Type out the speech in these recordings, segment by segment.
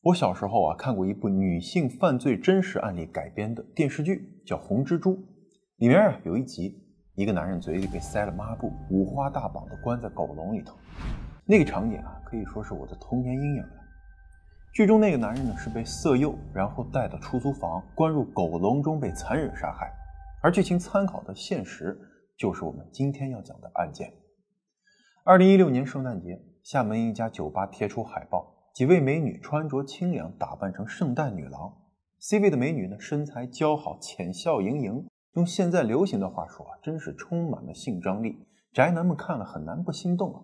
我小时候啊看过一部女性犯罪真实案例改编的电视剧，叫《红蜘蛛》，里面啊有一集，一个男人嘴里被塞了抹布，五花大绑的关在狗笼里头，那个场景啊可以说是我的童年阴影了。剧中那个男人呢是被色诱，然后带到出租房，关入狗笼中被残忍杀害，而剧情参考的现实就是我们今天要讲的案件。二零一六年圣诞节，厦门一家酒吧贴出海报。几位美女穿着清凉，打扮成圣诞女郎。C 位的美女呢，身材姣好，浅笑盈盈。用现在流行的话说啊，真是充满了性张力。宅男们看了很难不心动啊。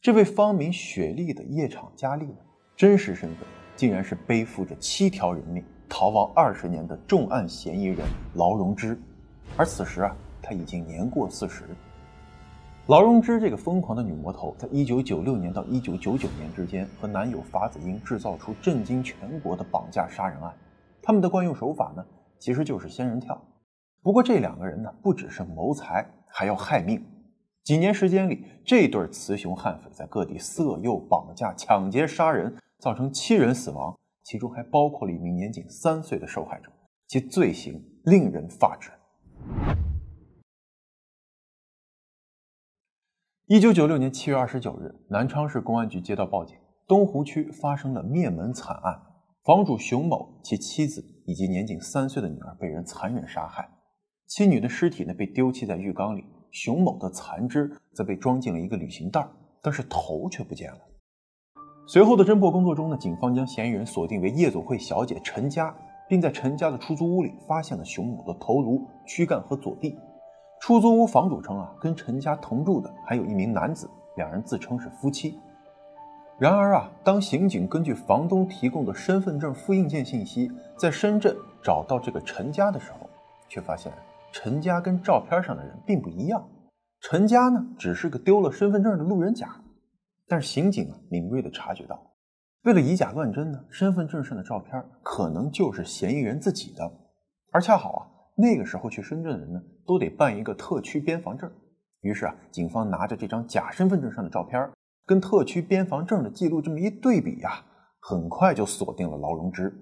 这位芳名雪莉的夜场佳丽呢，真实身份竟然是背负着七条人命逃亡二十年的重案嫌疑人劳荣枝。而此时啊，她已经年过四十。劳荣枝这个疯狂的女魔头，在一九九六年到一九九九年之间，和男友法子英制造出震惊全国的绑架杀人案。他们的惯用手法呢，其实就是仙人跳。不过这两个人呢，不只是谋财，还要害命。几年时间里，这对雌雄悍匪在各地色诱、绑架、抢劫、杀人，造成七人死亡，其中还包括了一名年仅三岁的受害者，其罪行令人发指。一九九六年七月二十九日，南昌市公安局接到报警，东湖区发生了灭门惨案。房主熊某、其妻子以及年仅三岁的女儿被人残忍杀害，妻女的尸体呢被丢弃在浴缸里，熊某的残肢则被装进了一个旅行袋，但是头却不见了。随后的侦破工作中呢，警方将嫌疑人锁定为夜总会小姐陈佳，并在陈家的出租屋里发现了熊某的头颅、躯干和左臂。出租屋房主称啊，跟陈家同住的还有一名男子，两人自称是夫妻。然而啊，当刑警根据房东提供的身份证复印件信息，在深圳找到这个陈家的时候，却发现陈家跟照片上的人并不一样。陈家呢，只是个丢了身份证的路人甲。但是刑警啊，敏锐地察觉到，为了以假乱真呢，身份证上的照片可能就是嫌疑人自己的，而恰好啊。那个时候去深圳的人呢，都得办一个特区边防证。于是啊，警方拿着这张假身份证上的照片，跟特区边防证的记录这么一对比呀，很快就锁定了劳荣枝。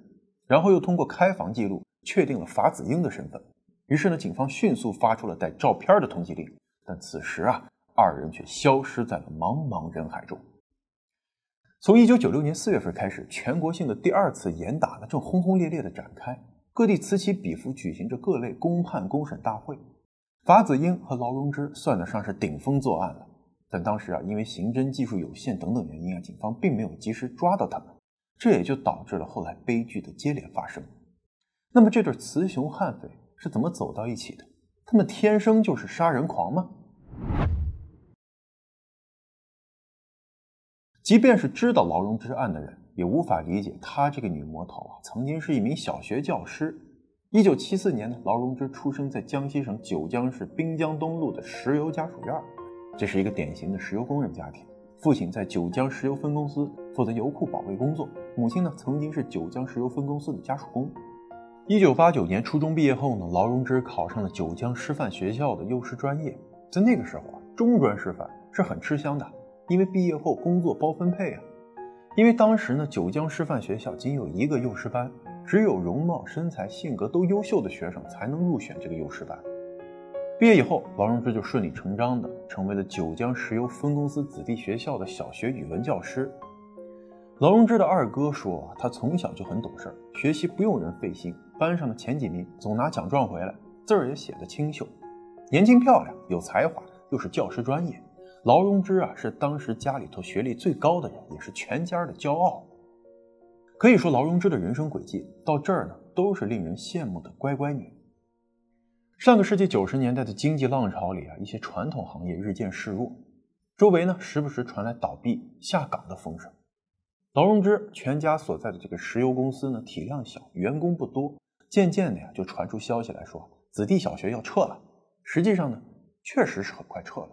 然后又通过开房记录确定了法子英的身份。于是呢，警方迅速发出了带照片的通缉令。但此时啊，二人却消失在了茫茫人海中。从一九九六年四月份开始，全国性的第二次严打呢，正轰轰烈烈的展开。各地此起彼伏，举行着各类公判公审大会。法子英和劳荣枝算得上是顶风作案了，但当时啊，因为刑侦技术有限等等原因啊，警方并没有及时抓到他们，这也就导致了后来悲剧的接连发生。那么，这对雌雄悍匪是怎么走到一起的？他们天生就是杀人狂吗？即便是知道劳荣枝案的人。也无法理解，她这个女魔头啊，曾经是一名小学教师。一九七四年呢，劳荣枝出生在江西省九江市滨江东路的石油家属院，这是一个典型的石油工人家庭。父亲在九江石油分公司负责油库保卫工作，母亲呢曾经是九江石油分公司的家属工。一九八九年初中毕业后呢，劳荣枝考上了九江师范学校的幼师专业。在那个时候啊，中专师范是很吃香的，因为毕业后工作包分配啊。因为当时呢，九江师范学校仅有一个幼师班，只有容貌、身材、性格都优秀的学生才能入选这个幼师班。毕业以后，劳荣枝就顺理成章的成为了九江石油分公司子弟学校的小学语文教师。劳荣枝的二哥说，他从小就很懂事，学习不用人费心，班上的前几名，总拿奖状回来，字儿也写得清秀，年轻漂亮，有才华，又是教师专业。劳荣枝啊，是当时家里头学历最高的人，也是全家的骄傲。可以说，劳荣枝的人生轨迹到这儿呢，都是令人羡慕的乖乖女。上个世纪九十年代的经济浪潮里啊，一些传统行业日渐式弱，周围呢时不时传来倒闭、下岗的风声。劳荣枝全家所在的这个石油公司呢，体量小，员工不多，渐渐的呀，就传出消息来说，子弟小学要撤了。实际上呢，确实是很快撤了。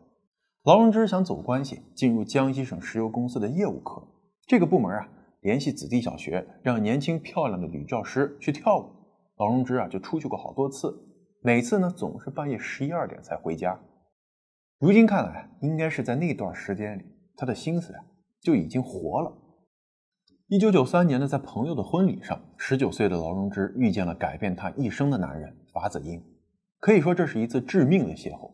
劳荣枝想走关系，进入江西省石油公司的业务科。这个部门啊，联系子弟小学，让年轻漂亮的女教师去跳舞。劳荣枝啊，就出去过好多次，每次呢，总是半夜十一二点才回家。如今看来，应该是在那段时间里，他的心思啊，就已经活了。一九九三年呢，在朋友的婚礼上，十九岁的劳荣枝遇见了改变他一生的男人法子英，可以说这是一次致命的邂逅。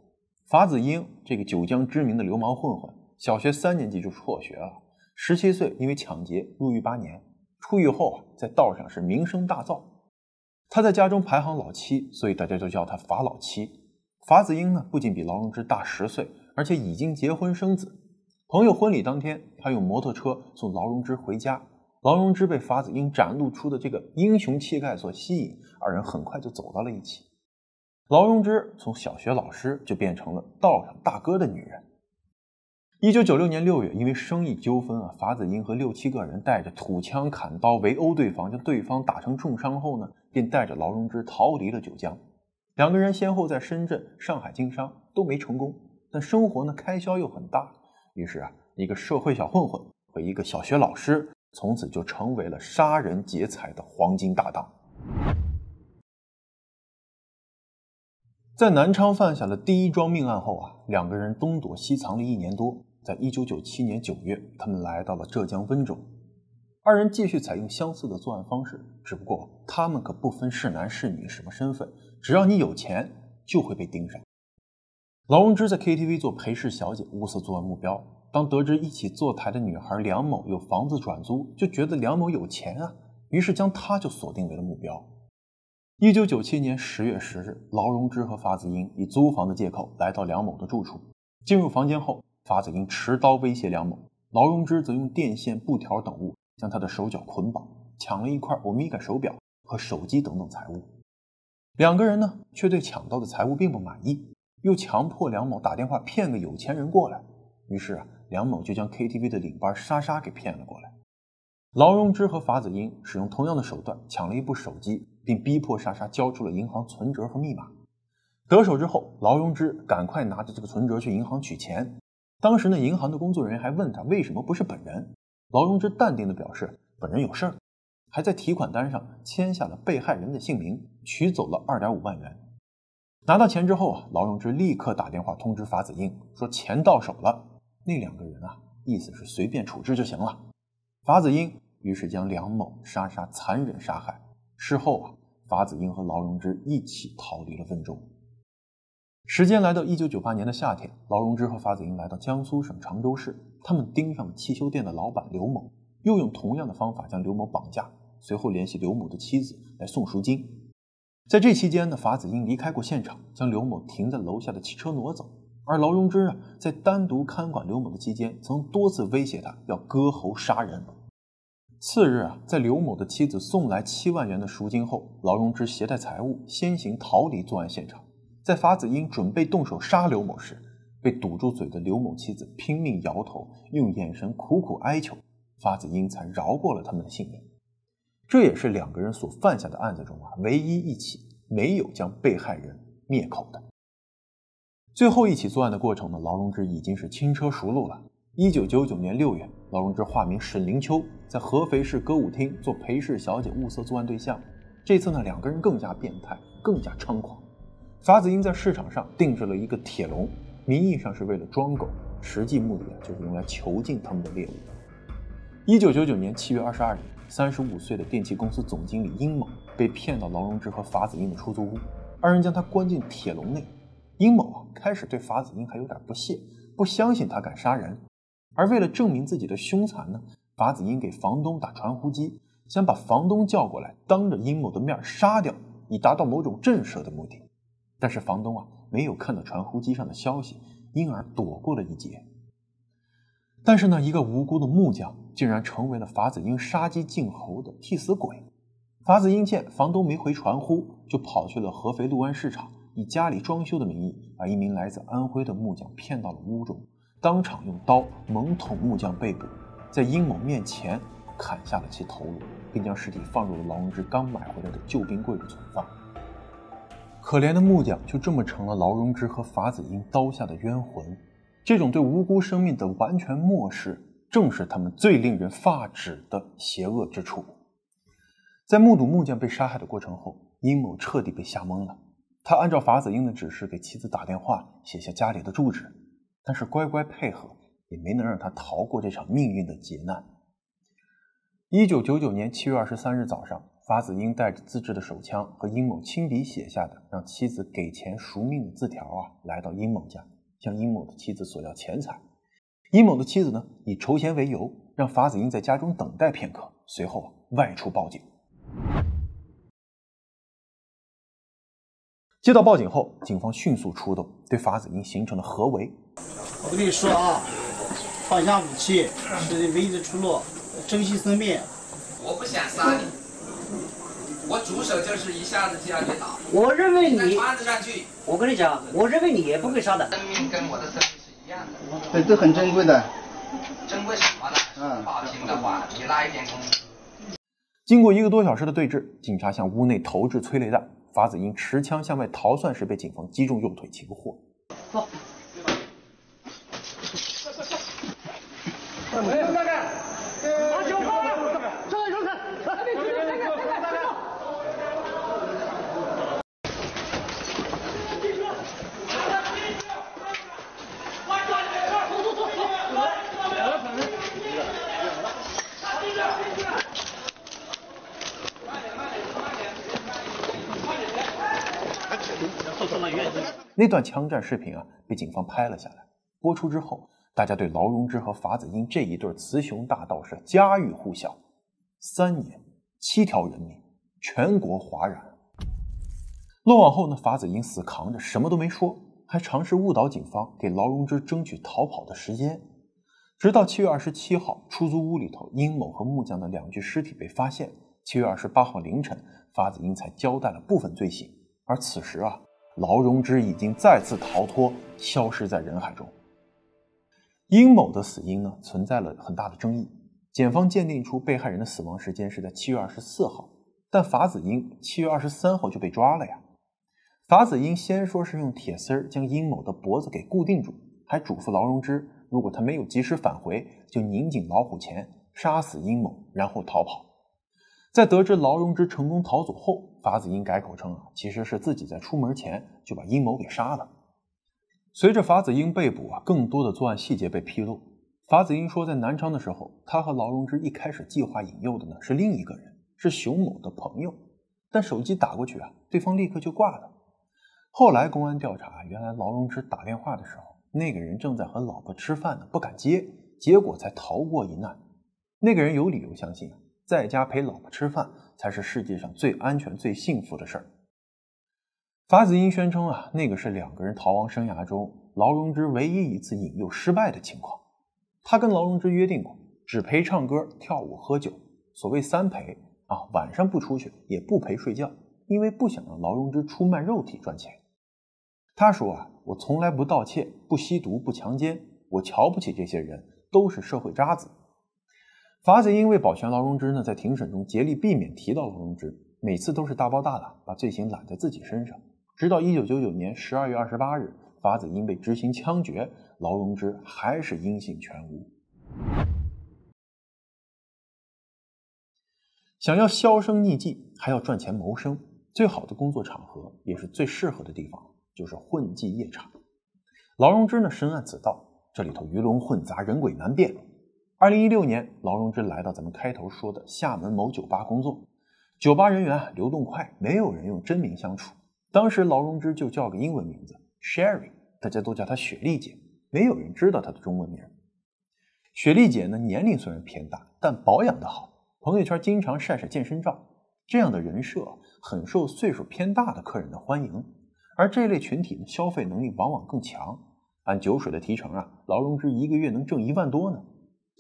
法子英这个九江知名的流氓混混，小学三年级就辍学了，十七岁因为抢劫入狱八年，出狱后啊，在道上是名声大噪。他在家中排行老七，所以大家就叫他法老七。法子英呢，不仅比劳荣枝大十岁，而且已经结婚生子。朋友婚礼当天，他用摩托车送劳荣枝回家。劳荣枝被法子英展露出的这个英雄气概所吸引，二人很快就走到了一起。劳荣枝从小学老师就变成了道上大哥的女人。一九九六年六月，因为生意纠纷啊，法子英和六七个人带着土枪、砍刀围殴对方，将对方打成重伤后呢，便带着劳荣枝逃离了九江。两个人先后在深圳、上海经商，都没成功。但生活呢，开销又很大，于是啊，一个社会小混混和一个小学老师。从此就成为了杀人劫财的黄金搭档。在南昌犯下了第一桩命案后啊，两个人东躲西藏了一年多。在一九九七年九月，他们来到了浙江温州。二人继续采用相似的作案方式，只不过他们可不分是男是女什么身份，只要你有钱，就会被盯上。劳荣枝在 KTV 做陪侍小姐，物色作案目标。当得知一起坐台的女孩梁某有房子转租，就觉得梁某有钱啊，于是将她就锁定为了目标。一九九七年十月十日，劳荣枝和法子英以租房的借口来到梁某的住处。进入房间后，法子英持刀威胁梁某，劳荣枝则用电线、布条等物将他的手脚捆绑，抢了一块欧米伽手表和手机等等财物。两个人呢，却对抢到的财物并不满意，又强迫梁某打电话骗个有钱人过来。于是啊。梁某就将 KTV 的领班莎莎给骗了过来。劳荣枝和法子英使用同样的手段抢了一部手机，并逼迫莎莎交出了银行存折和密码。得手之后，劳荣枝赶快拿着这个存折去银行取钱。当时呢，银行的工作人员还问他为什么不是本人。劳荣枝淡定地表示本人有事儿，还在提款单上签下了被害人的姓名，取走了二点五万元。拿到钱之后啊，劳荣枝立刻打电话通知法子英说钱到手了。那两个人啊，意思是随便处置就行了。法子英于是将梁某、莎莎残忍杀害。事后啊，法子英和劳荣枝一起逃离了温州。时间来到一九九八年的夏天，劳荣枝和法子英来到江苏省常州市，他们盯上了汽修店的老板刘某，又用同样的方法将刘某绑架，随后联系刘某的妻子来送赎金。在这期间呢，法子英离开过现场，将刘某停在楼下的汽车挪走。而劳荣枝啊，在单独看管刘某的期间，曾多次威胁他要割喉杀人。次日啊，在刘某的妻子送来七万元的赎金后，劳荣枝携带财物先行逃离作案现场。在法子英准备动手杀刘某时，被堵住嘴的刘某妻子拼命摇头，用眼神苦苦哀求，法子英才饶过了他们的性命。这也是两个人所犯下的案子中啊，唯一一起没有将被害人灭口的。最后一起作案的过程呢，劳荣枝已经是轻车熟路了。一九九九年六月，劳荣枝化名沈灵秋，在合肥市歌舞厅做陪侍小姐，物色作案对象。这次呢，两个人更加变态，更加猖狂。法子英在市场上定制了一个铁笼，名义上是为了装狗，实际目的啊就是用来囚禁他们的猎物。一九九九年七月二十二日，三十五岁的电器公司总经理殷某被骗到劳荣枝和法子英的出租屋，二人将他关进铁笼内。殷某啊，开始对法子英还有点不屑，不相信他敢杀人。而为了证明自己的凶残呢，法子英给房东打传呼机，想把房东叫过来，当着殷某的面杀掉，以达到某种震慑的目的。但是房东啊，没有看到传呼机上的消息，因而躲过了一劫。但是呢，一个无辜的木匠竟然成为了法子英杀鸡儆猴的替死鬼。法子英见房东没回传呼，就跑去了合肥六安市场。以家里装修的名义，把一名来自安徽的木匠骗到了屋中，当场用刀猛捅木匠背部，在殷某面前砍下了其头颅，并将尸体放入了劳荣枝刚买回来的旧冰柜里存放。可怜的木匠就这么成了劳荣枝和法子英刀下的冤魂。这种对无辜生命的完全漠视，正是他们最令人发指的邪恶之处。在目睹木匠被杀害的过程后，殷某彻底被吓懵了。他按照法子英的指示给妻子打电话，写下家里的住址，但是乖乖配合也没能让他逃过这场命运的劫难。一九九九年七月二十三日早上，法子英带着自制的手枪和殷某亲笔写下的让妻子给钱赎命的字条啊，来到殷某家，向殷某的妻子索要钱财。殷某的妻子呢，以筹钱为由，让法子英在家中等待片刻，随后啊外出报警。接到报警后，警方迅速出动，对法子英形成了合围。我跟你说啊，放下武器是唯一的出路。珍惜生命，我不想杀你，我主手就是一下子就要你打。我认为你，穿子上去。我跟你讲，我认为你也不会杀的。生命跟我的生命是一样的。对，这很珍贵的。珍贵什么呢？嗯，报警的话，你拉一点工资。经过一个多小时的对峙，警察向屋内投掷催泪弹，法子英持枪向外逃窜时被警方击中右腿，擒获。走。那段枪战视频啊，被警方拍了下来。播出之后，大家对劳荣枝和法子英这一对雌雄大盗是家喻户晓。三年，七条人命，全国哗然。落网后呢，法子英死扛着，什么都没说，还尝试误导警方，给劳荣枝争取逃跑的时间。直到七月二十七号，出租屋里头，殷某和木匠的两具尸体被发现。七月二十八号凌晨，法子英才交代了部分罪行。而此时啊。劳荣枝已经再次逃脱，消失在人海中。殷某的死因呢，存在了很大的争议。检方鉴定出被害人的死亡时间是在七月二十四号，但法子英七月二十三号就被抓了呀。法子英先说是用铁丝将殷某的脖子给固定住，还嘱咐劳荣枝，如果他没有及时返回，就拧紧老虎钳，杀死殷某，然后逃跑。在得知劳荣枝成功逃走后，法子英改口称啊，其实是自己在出门前就把殷某给杀了。随着法子英被捕啊，更多的作案细节被披露。法子英说，在南昌的时候，他和劳荣枝一开始计划引诱的呢是另一个人，是熊某的朋友，但手机打过去啊，对方立刻就挂了。后来公安调查，原来劳荣枝打电话的时候，那个人正在和老婆吃饭呢，不敢接，结果才逃过一难。那个人有理由相信啊。在家陪老婆吃饭才是世界上最安全、最幸福的事儿。法子英宣称啊，那个是两个人逃亡生涯中劳荣枝唯一一次引诱失败的情况。他跟劳荣枝约定过，只陪唱歌、跳舞、喝酒，所谓三陪啊，晚上不出去，也不陪睡觉，因为不想让劳荣枝出卖肉体赚钱。他说啊，我从来不盗窃、不吸毒、不强奸，我瞧不起这些人，都是社会渣子。法子英为保全劳荣枝呢，在庭审中竭力避免提到劳荣枝，每次都是大包大揽，把罪行揽在自己身上。直到一九九九年十二月二十八日，法子英被执行枪决，劳荣枝还是音信全无。想要销声匿迹，还要赚钱谋生，最好的工作场合，也是最适合的地方，就是混迹夜场。劳荣枝呢，深谙此道，这里头鱼龙混杂，人鬼难辨。二零一六年，劳荣枝来到咱们开头说的厦门某酒吧工作。酒吧人员流动快，没有人用真名相处。当时劳荣枝就叫个英文名字 Sherry，大家都叫她雪莉姐，没有人知道她的中文名。雪莉姐呢，年龄虽然偏大，但保养的好，朋友圈经常晒晒健身照。这样的人设很受岁数偏大的客人的欢迎，而这类群体的消费能力往往更强。按酒水的提成啊，劳荣枝一个月能挣一万多呢。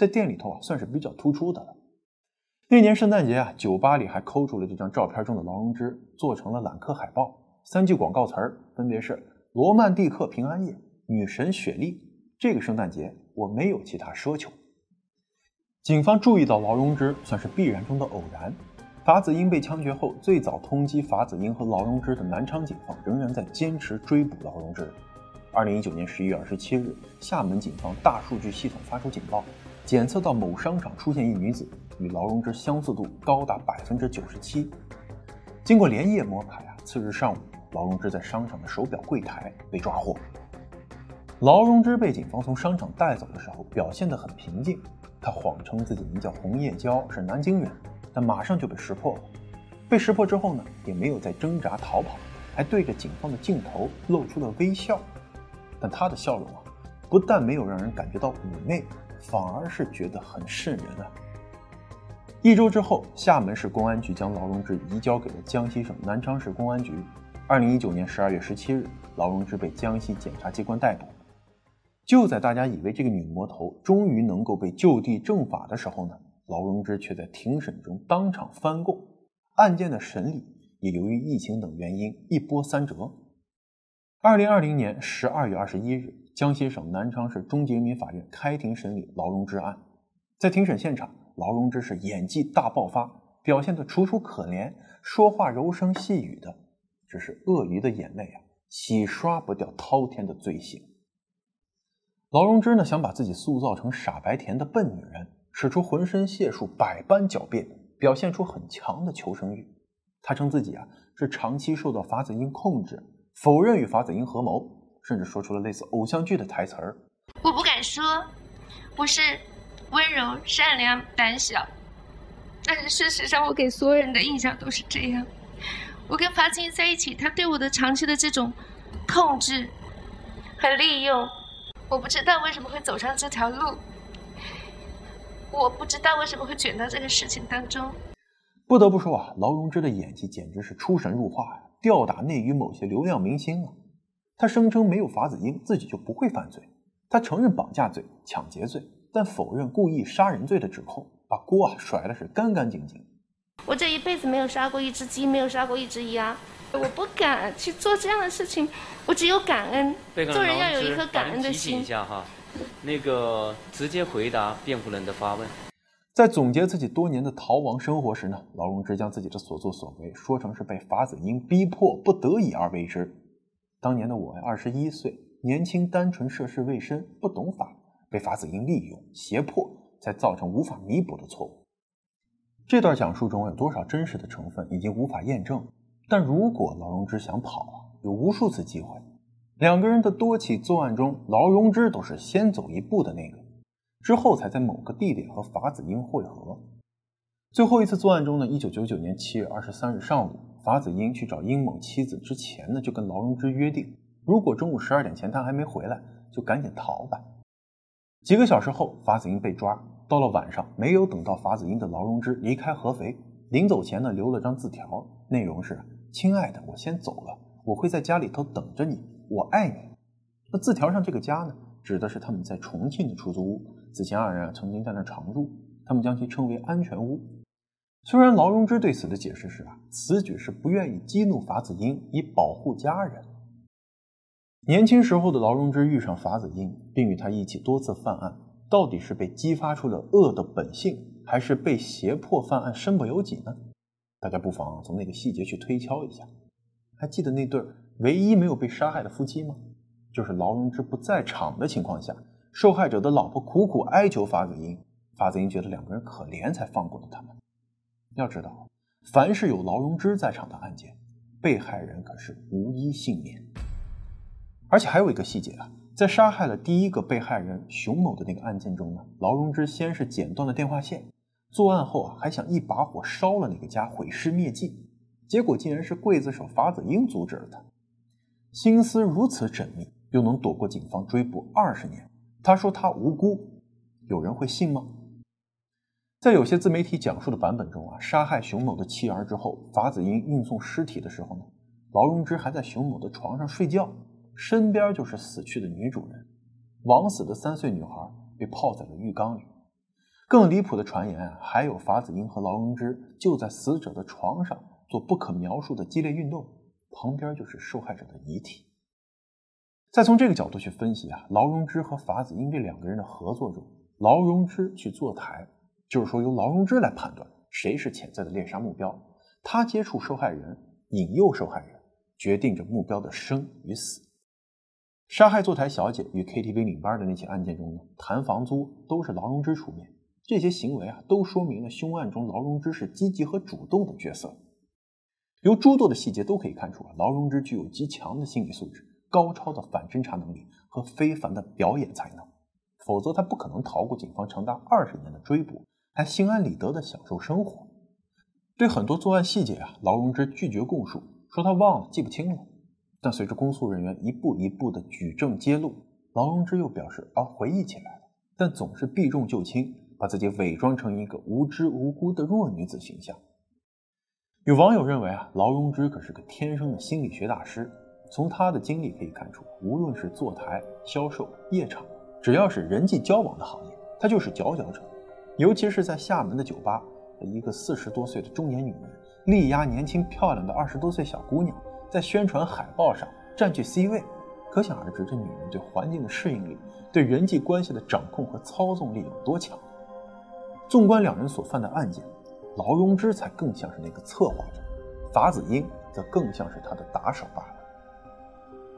在店里头啊，算是比较突出的了。那年圣诞节啊，酒吧里还抠出了这张照片中的劳荣枝，做成了揽客海报。三句广告词儿分别是“罗曼蒂克平安夜”“女神雪莉”。这个圣诞节我没有其他奢求。警方注意到劳荣枝，算是必然中的偶然。法子英被枪决后，最早通缉法子英和劳荣枝的南昌警方仍然在坚持追捕劳荣枝。二零一九年十一月二十七日，厦门警方大数据系统发出警报。检测到某商场出现一女子，与劳荣枝相似度高达百分之九十七。经过连夜摸排啊，次日上午，劳荣枝在商场的手表柜台被抓获。劳荣枝被警方从商场带走的时候，表现得很平静。他谎称自己名叫洪叶娇，是南京人，但马上就被识破了。被识破之后呢，也没有再挣扎逃跑，还对着警方的镜头露出了微笑。但他的笑容啊，不但没有让人感觉到妩媚，反而是觉得很瘆人啊。一周之后，厦门市公安局将劳荣枝移交给了江西省南昌市公安局。二零一九年十二月十七日，劳荣枝被江西检察机关逮捕。就在大家以为这个女魔头终于能够被就地正法的时候呢，劳荣枝却在庭审中当场翻供，案件的审理也由于疫情等原因一波三折。二零二零年十二月二十一日，江西省南昌市中级人民法院开庭审理劳荣枝案。在庭审现场，劳荣枝是演技大爆发，表现得楚楚可怜，说话柔声细语的。只是鳄鱼的眼泪啊，洗刷不掉滔天的罪行。劳荣枝呢，想把自己塑造成傻白甜的笨女人，使出浑身解数，百般狡辩，表现出很强的求生欲。他称自己啊是长期受到法子英控制，否认与法子英合谋，甚至说出了类似偶像剧的台词儿：“我不敢说，我是温柔、善良、胆小，但是事实上，我给所有人的印象都是这样。”我跟法子英在一起，他对我的长期的这种控制和利用，我不知道为什么会走上这条路，我不知道为什么会卷到这个事情当中。不得不说啊，劳荣枝的演技简直是出神入化呀，吊打内娱某些流量明星啊。他声称没有法子英，自己就不会犯罪。他承认绑架罪、抢劫罪，但否认故意杀人罪的指控，把锅啊甩的是干干净净。我这一辈子没有杀过一只鸡，没有杀过一只鸭，我不敢去做这样的事情。我只有感恩，做人要有一颗感恩的心。提醒一下哈，那个直接回答辩护人的发问。在总结自己多年的逃亡生活时呢，劳荣枝将自己的所作所为说成是被法子英逼迫不得已而为之。当年的我二十一岁，年轻单纯，涉世未深，不懂法，被法子英利用胁迫，才造成无法弥补的错误。这段讲述中有多少真实的成分已经无法验证，但如果劳荣枝想跑，有无数次机会。两个人的多起作案中，劳荣枝都是先走一步的那个，之后才在某个地点和法子英会合。最后一次作案中呢，一九九九年七月二十三日上午，法子英去找殷某妻子之前呢，就跟劳荣枝约定，如果中午十二点前他还没回来，就赶紧逃吧。几个小时后，法子英被抓。到了晚上，没有等到法子英的劳荣枝离开合肥，临走前呢留了张字条，内容是：“亲爱的，我先走了，我会在家里头等着你，我爱你。”那字条上这个家呢，指的是他们在重庆的出租屋，此前二人啊曾经在那常住，他们将其称为安全屋。虽然劳荣枝对此的解释是啊，此举是不愿意激怒法子英，以保护家人。年轻时候的劳荣枝遇上法子英，并与他一起多次犯案。到底是被激发出了恶的本性，还是被胁迫犯案身不由己呢？大家不妨从那个细节去推敲一下。还记得那对唯一没有被杀害的夫妻吗？就是劳荣枝不在场的情况下，受害者的老婆苦苦哀求法子英，法子英觉得两个人可怜，才放过了他们。要知道，凡是有劳荣枝在场的案件，被害人可是无一幸免。而且还有一个细节啊。在杀害了第一个被害人熊某的那个案件中呢，劳荣枝先是剪断了电话线，作案后啊还想一把火烧了那个家，毁尸灭迹，结果竟然是刽子手法子英阻止了他。心思如此缜密，又能躲过警方追捕二十年，他说他无辜，有人会信吗？在有些自媒体讲述的版本中啊，杀害熊某的妻儿之后，法子英运送尸体的时候呢，劳荣枝还在熊某的床上睡觉。身边就是死去的女主人，枉死的三岁女孩被泡在了浴缸里。更离谱的传言啊，还有法子英和劳荣枝就在死者的床上做不可描述的激烈运动，旁边就是受害者的遗体。再从这个角度去分析啊，劳荣枝和法子英这两个人的合作中，劳荣枝去坐台，就是说由劳荣枝来判断谁是潜在的猎杀目标，他接触受害人，引诱受害人，决定着目标的生与死。杀害坐台小姐与 KTV 领班的那起案件中呢，谈房租都是劳荣枝出面。这些行为啊，都说明了凶案中劳荣枝是积极和主动的角色。由诸多的细节都可以看出啊，劳荣枝具有极强的心理素质、高超的反侦查能力和非凡的表演才能。否则他不可能逃过警方长达二十年的追捕，还心安理得地享受生活。对很多作案细节啊，劳荣枝拒绝供述，说他忘了，记不清了。但随着公诉人员一步一步的举证揭露，劳荣枝又表示啊回忆起来了，但总是避重就轻，把自己伪装成一个无知无辜的弱女子形象。有网友认为啊，劳荣枝可是个天生的心理学大师。从他的经历可以看出，无论是坐台、销售、夜场，只要是人际交往的行业，他就是佼佼者。尤其是在厦门的酒吧，一个四十多岁的中年女人力压年轻漂亮的二十多岁小姑娘。在宣传海报上占据 C 位，可想而知，这女人对环境的适应力、对人际关系的掌控和操纵力有多强。纵观两人所犯的案件，劳荣枝才更像是那个策划者，法子英则更像是他的打手罢了。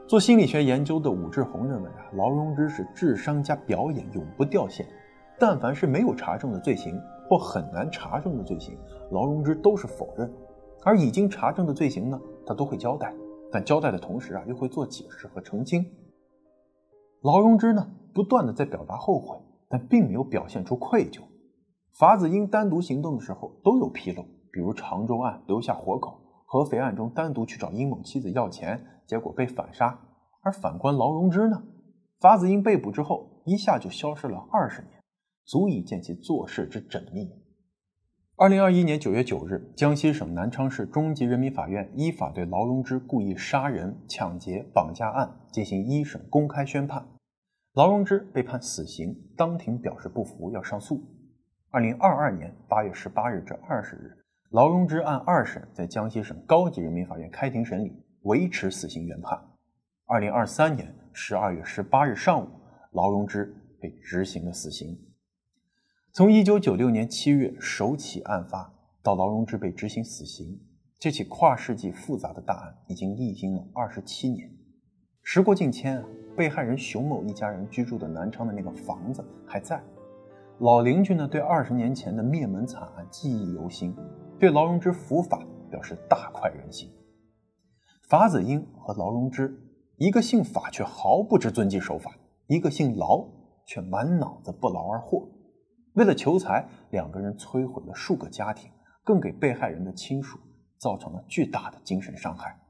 做心理学研究的武志红认为啊，劳荣枝是智商加表演永不掉线，但凡是没有查证的罪行或很难查证的罪行，劳荣枝都是否认。而已经查证的罪行呢，他都会交代，但交代的同时啊，又会做解释和澄清。劳荣枝呢，不断的在表达后悔，但并没有表现出愧疚。法子英单独行动的时候都有纰漏，比如常州案留下活口，合肥案中单独去找殷某妻子要钱，结果被反杀。而反观劳荣枝呢，法子英被捕之后，一下就消失了二十年，足以见其做事之缜密。二零二一年九月九日，江西省南昌市中级人民法院依法对劳荣枝故意杀人、抢劫、绑架案进行一审公开宣判，劳荣枝被判死刑，当庭表示不服，要上诉。二零二二年八月十八日至二十日，劳荣枝案二审在江西省高级人民法院开庭审理，维持死刑原判。二零二三年十二月十八日上午，劳荣枝被执行了死刑。从一九九六年七月首起案发到劳荣枝被执行死刑，这起跨世纪复杂的大案已经历经了二十七年。时过境迁啊，被害人熊某一家人居住的南昌的那个房子还在。老邻居呢，对二十年前的灭门惨案记忆犹新，对劳荣枝伏法表示大快人心。法子英和劳荣枝，一个姓法却毫不知遵纪守法，一个姓劳却满脑子不劳而获。为了求财，两个人摧毁了数个家庭，更给被害人的亲属造成了巨大的精神伤害。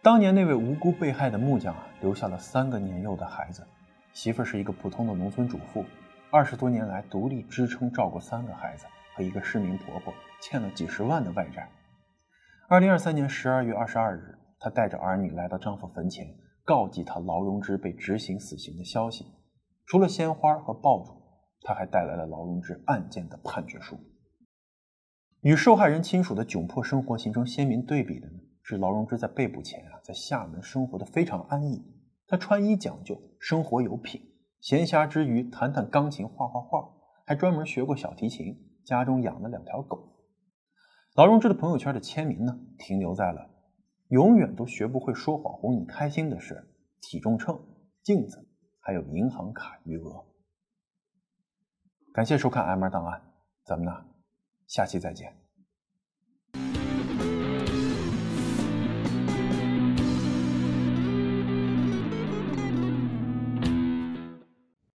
当年那位无辜被害的木匠啊，留下了三个年幼的孩子，媳妇是一个普通的农村主妇，二十多年来独立支撑照顾三个孩子和一个失明婆婆，欠了几十万的外债。二零二三年十二月二十二日，她带着儿女来到丈夫坟前，告祭他劳荣枝被执行死刑的消息。除了鲜花和爆竹。他还带来了劳荣枝案件的判决书。与受害人亲属的窘迫生活形成鲜明对比的呢，是劳荣枝在被捕前啊，在厦门生活的非常安逸。他穿衣讲究，生活有品，闲暇之余弹弹钢琴、画画画，还专门学过小提琴。家中养了两条狗。劳荣枝的朋友圈的签名呢，停留在了“永远都学不会说谎哄你开心的是”、体重秤、镜子，还有银行卡余额。感谢收看《M 档案》，咱们呢，下期再见。